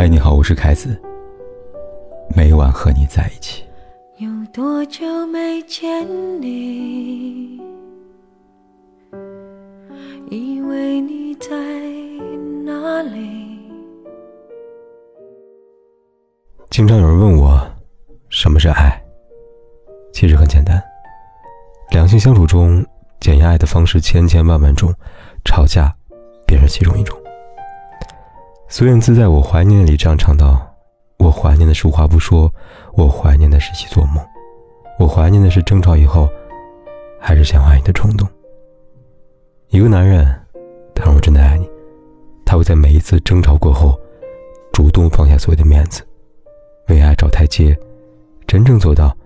嗨，你好，我是凯子。每晚和你在一起。有多久没见你？以为你在哪里？经常有人问我，什么是爱？其实很简单，两性相处中检验爱的方式千千万万种，吵架便是其中一种。孙燕姿在我怀念里这样唱道：“我怀念的是无话不说，我怀念的是一起做梦，我怀念的是争吵以后，还是想爱你的冲动。一个男人，他若真的爱你，他会在每一次争吵过后，主动放下所有的面子，为爱找台阶，真正做到，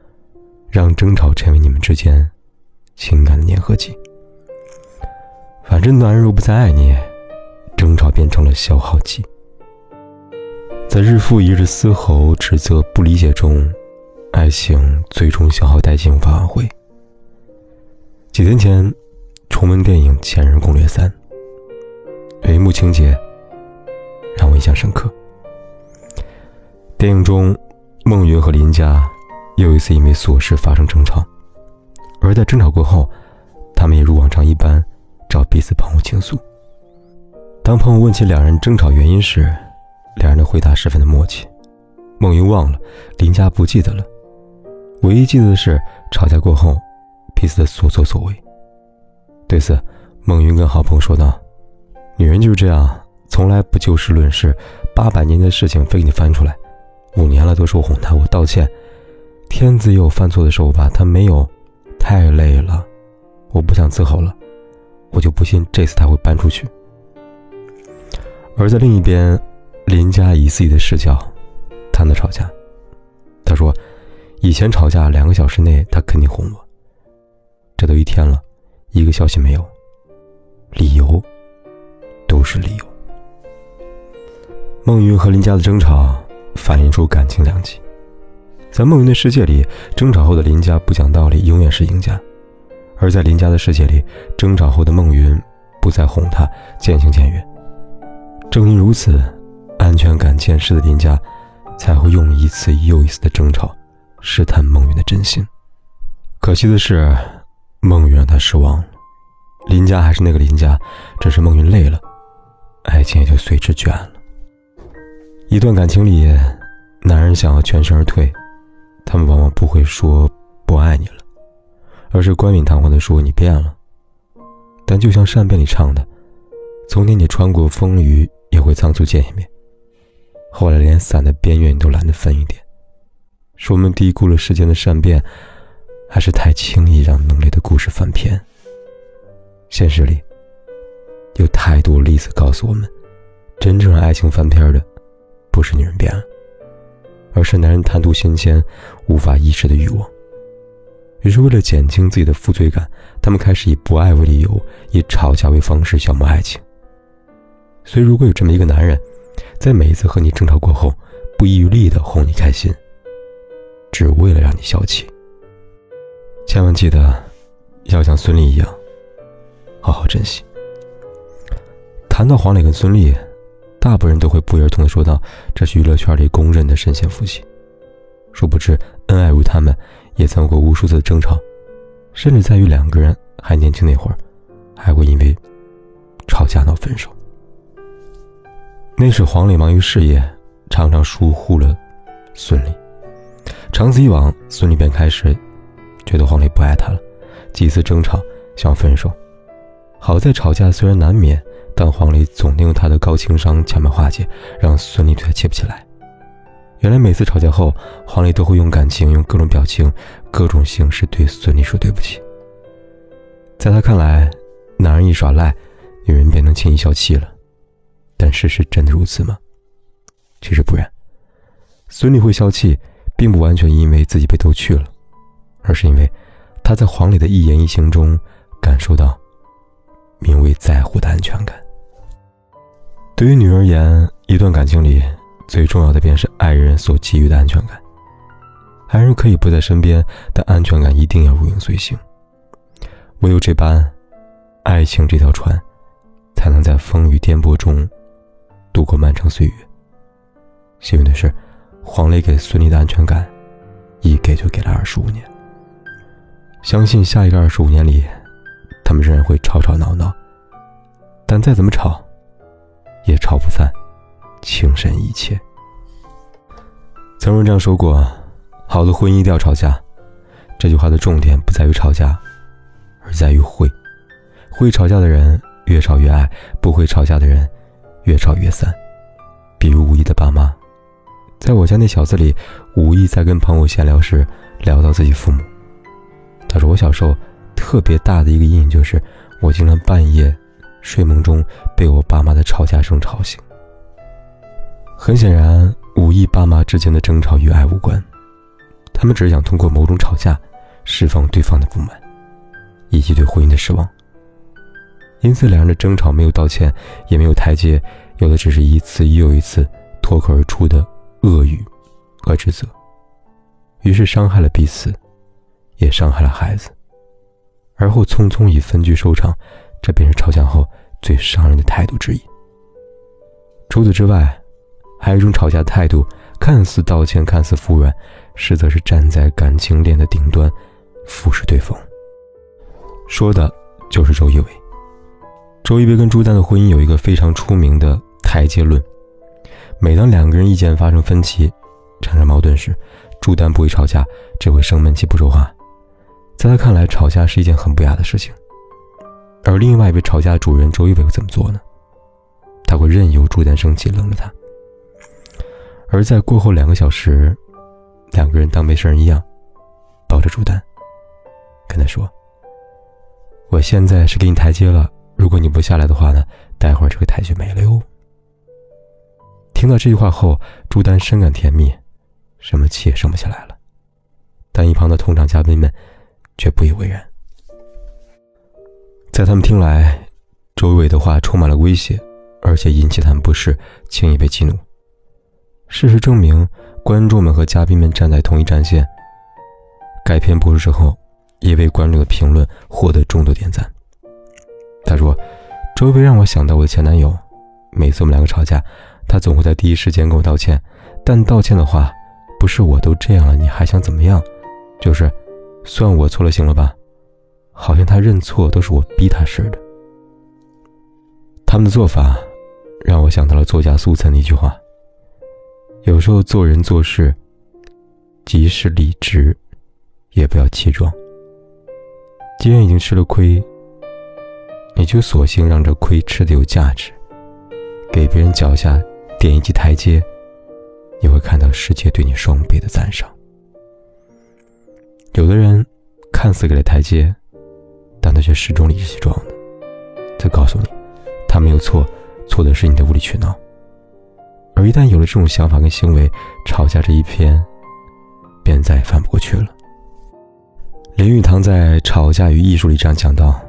让争吵成为你们之间情感的粘合剂。反正男人若不再爱你，争吵变成了消耗剂。”在日复一日嘶吼、指责、不理解中，爱情最终消耗殆尽，无法挽回。几天前，重温电影《前任攻略三》，有一幕情节让我印象深刻。电影中，孟云和林佳又一次因为琐事发生争吵，而在争吵过后，他们也如往常一般找彼此朋友倾诉。当朋友问起两人争吵原因时，两人的回答十分的默契，孟云忘了，林佳不记得了，唯一记得的是吵架过后彼此的所作所为。对此，孟云跟好朋友说道：“女人就是这样，从来不就事论事，八百年的事情非给你翻出来。五年了都是我哄她，我道歉。天子也有犯错的时候吧？他没有，太累了，我不想伺候了，我就不信这次他会搬出去。”而在另一边。林佳以自己的视角谈的吵架，他说：“以前吵架两个小时内，他肯定哄我。这都一天了，一个消息没有，理由都是理由。”孟云和林佳的争吵反映出感情两极。在孟云的世界里，争吵后的林佳不讲道理，永远是赢家；而在林佳的世界里，争吵后的孟云不再哄她，渐行渐远。正因如此。安全感渐失的林佳，才会用一次又一次的争吵试探孟云的真心。可惜的是，孟云让他失望了。林佳还是那个林佳，只是孟云累了，爱情也就随之倦了。一段感情里，男人想要全身而退，他们往往不会说不爱你了，而是冠冕堂皇的说你变了。但就像善变里唱的：“从前你穿过风雨，也会仓促见一面。”后来连伞的边缘你都懒得分一点，是我们低估了世间的善变，还是太轻易让浓烈的故事翻篇？现实里，有太多例子告诉我们，真正让爱情翻篇的，不是女人变了，而是男人贪图新鲜、无法抑制的欲望。于是为了减轻自己的负罪感，他们开始以不爱为理由，以吵架为方式消磨爱情。所以，如果有这么一个男人，在每一次和你争吵过后，不遗余力的哄你开心，只为了让你消气。千万记得，要像孙俪一样，好好珍惜。谈到黄磊跟孙俪，大部分人都会不约而同的说到，这是娱乐圈里公认的神仙夫妻。殊不知，恩爱如他们，也曾有过无数次的争吵，甚至在于两个人还年轻那会儿，还会因为吵架闹分手。那时黄磊忙于事业，常常疏忽了孙俪。长此以往，孙俪便开始觉得黄磊不爱她了，几次争吵想分手。好在吵架虽然难免，但黄磊总能用他的高情商巧妙化解，让孙俪对他气不起来。原来每次吵架后，黄磊都会用感情、用各种表情、各种形式对孙俪说对不起。在他看来，男人一耍赖，女人便能轻易消气了。但事实真的如此吗？其实不然。孙俪会消气，并不完全因为自己被逗趣了，而是因为她在黄磊的一言一行中感受到名为在乎的安全感。对于女人而言，一段感情里最重要的便是爱人所给予的安全感。爱人可以不在身边，但安全感一定要如影随形。唯有这般，爱情这条船才能在风雨颠簸中。度过漫长岁月，幸运的是，黄磊给孙俪的安全感，一给就给了二十五年。相信下一个二十五年里，他们仍然会吵吵闹闹，但再怎么吵，也吵不散情深意切。曾有人这样说过：“好的婚姻一定要吵架。”这句话的重点不在于吵架，而在于会。会吵架的人越吵越爱，不会吵架的人越吵越散。比如武艺的爸妈，在我家那小子里，武艺在跟朋友闲聊时聊到自己父母。他说：“我小时候特别大的一个阴影就是，我经常半夜睡梦中被我爸妈的吵架声吵醒。”很显然，武艺爸妈之间的争吵与爱无关，他们只是想通过某种吵架释放对方的不满，以及对婚姻的失望。因此，两人的争吵没有道歉，也没有台阶，有的只是一次又一次脱口而出的恶语和指责，于是伤害了彼此，也伤害了孩子，而后匆匆以分居收场，这便是吵架后最伤人的态度之一。除此之外，还有一种吵架态度，看似道歉，看似服软，实则是站在感情链的顶端，俯视对方。说的就是周一围。周一围跟朱丹的婚姻有一个非常出名的台阶论。每当两个人意见发生分歧、产生矛盾时，朱丹不会吵架，只会生闷气不说话。在他看来，吵架是一件很不雅的事情。而另外一位吵架的主人周一围会怎么做呢？他会任由朱丹生气，冷着他。而在过后两个小时，两个人当没事人一样，抱着朱丹，跟他说：“我现在是给你台阶了。”如果你不下来的话呢？待会儿这个台就没了哟。听到这句话后，朱丹深感甜蜜，什么气也生不起来了。但一旁的同场嘉宾们却不以为然。在他们听来，周伟的话充满了威胁，而且引起他们不适，轻易被激怒。事实证明，观众们和嘉宾们站在同一战线。该片播出之后，也为观众的评论获得众多点赞。：“周薇让我想到我的前男友，每次我们两个吵架，他总会在第一时间跟我道歉。但道歉的话，不是我都这样了，你还想怎么样？就是算我错了，行了吧？好像他认错都是我逼他似的。他们的做法，让我想到了作家苏岑的一句话：有时候做人做事，即使理直，也不要气壮。既然已经吃了亏。”你就索性让这亏吃的有价值，给别人脚下点一级台阶，你会看到世界对你双倍的赞赏。有的人看似给了台阶，但他却始终理直气壮的。他告诉你，他没有错，错的是你的无理取闹。而一旦有了这种想法跟行为，吵架这一篇便再也翻不过去了。林语堂在《吵架与艺术》里这样讲到。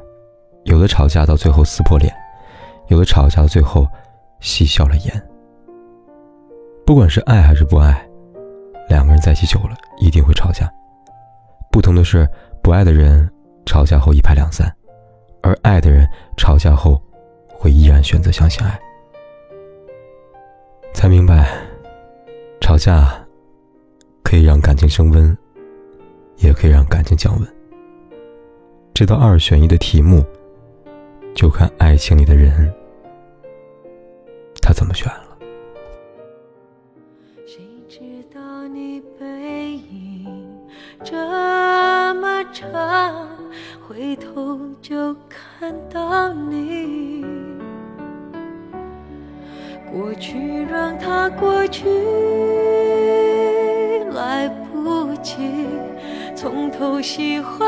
有的吵架到最后撕破脸，有的吵架到最后戏笑了颜。不管是爱还是不爱，两个人在一起久了一定会吵架。不同的是，不爱的人吵架后一拍两散，而爱的人吵架后会依然选择相信爱。才明白，吵架可以让感情升温，也可以让感情降温。这道二选一的题目。就看爱情里的人，他怎么选了。谁知道你背影这么长，回头就看到你。过去让它过去，来不及从头喜欢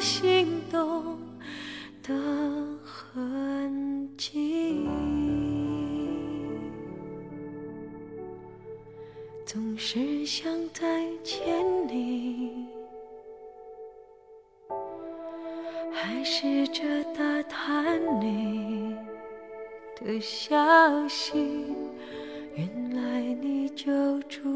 心动的痕迹。总是想再见你，还试着打探你的消息。原来你就住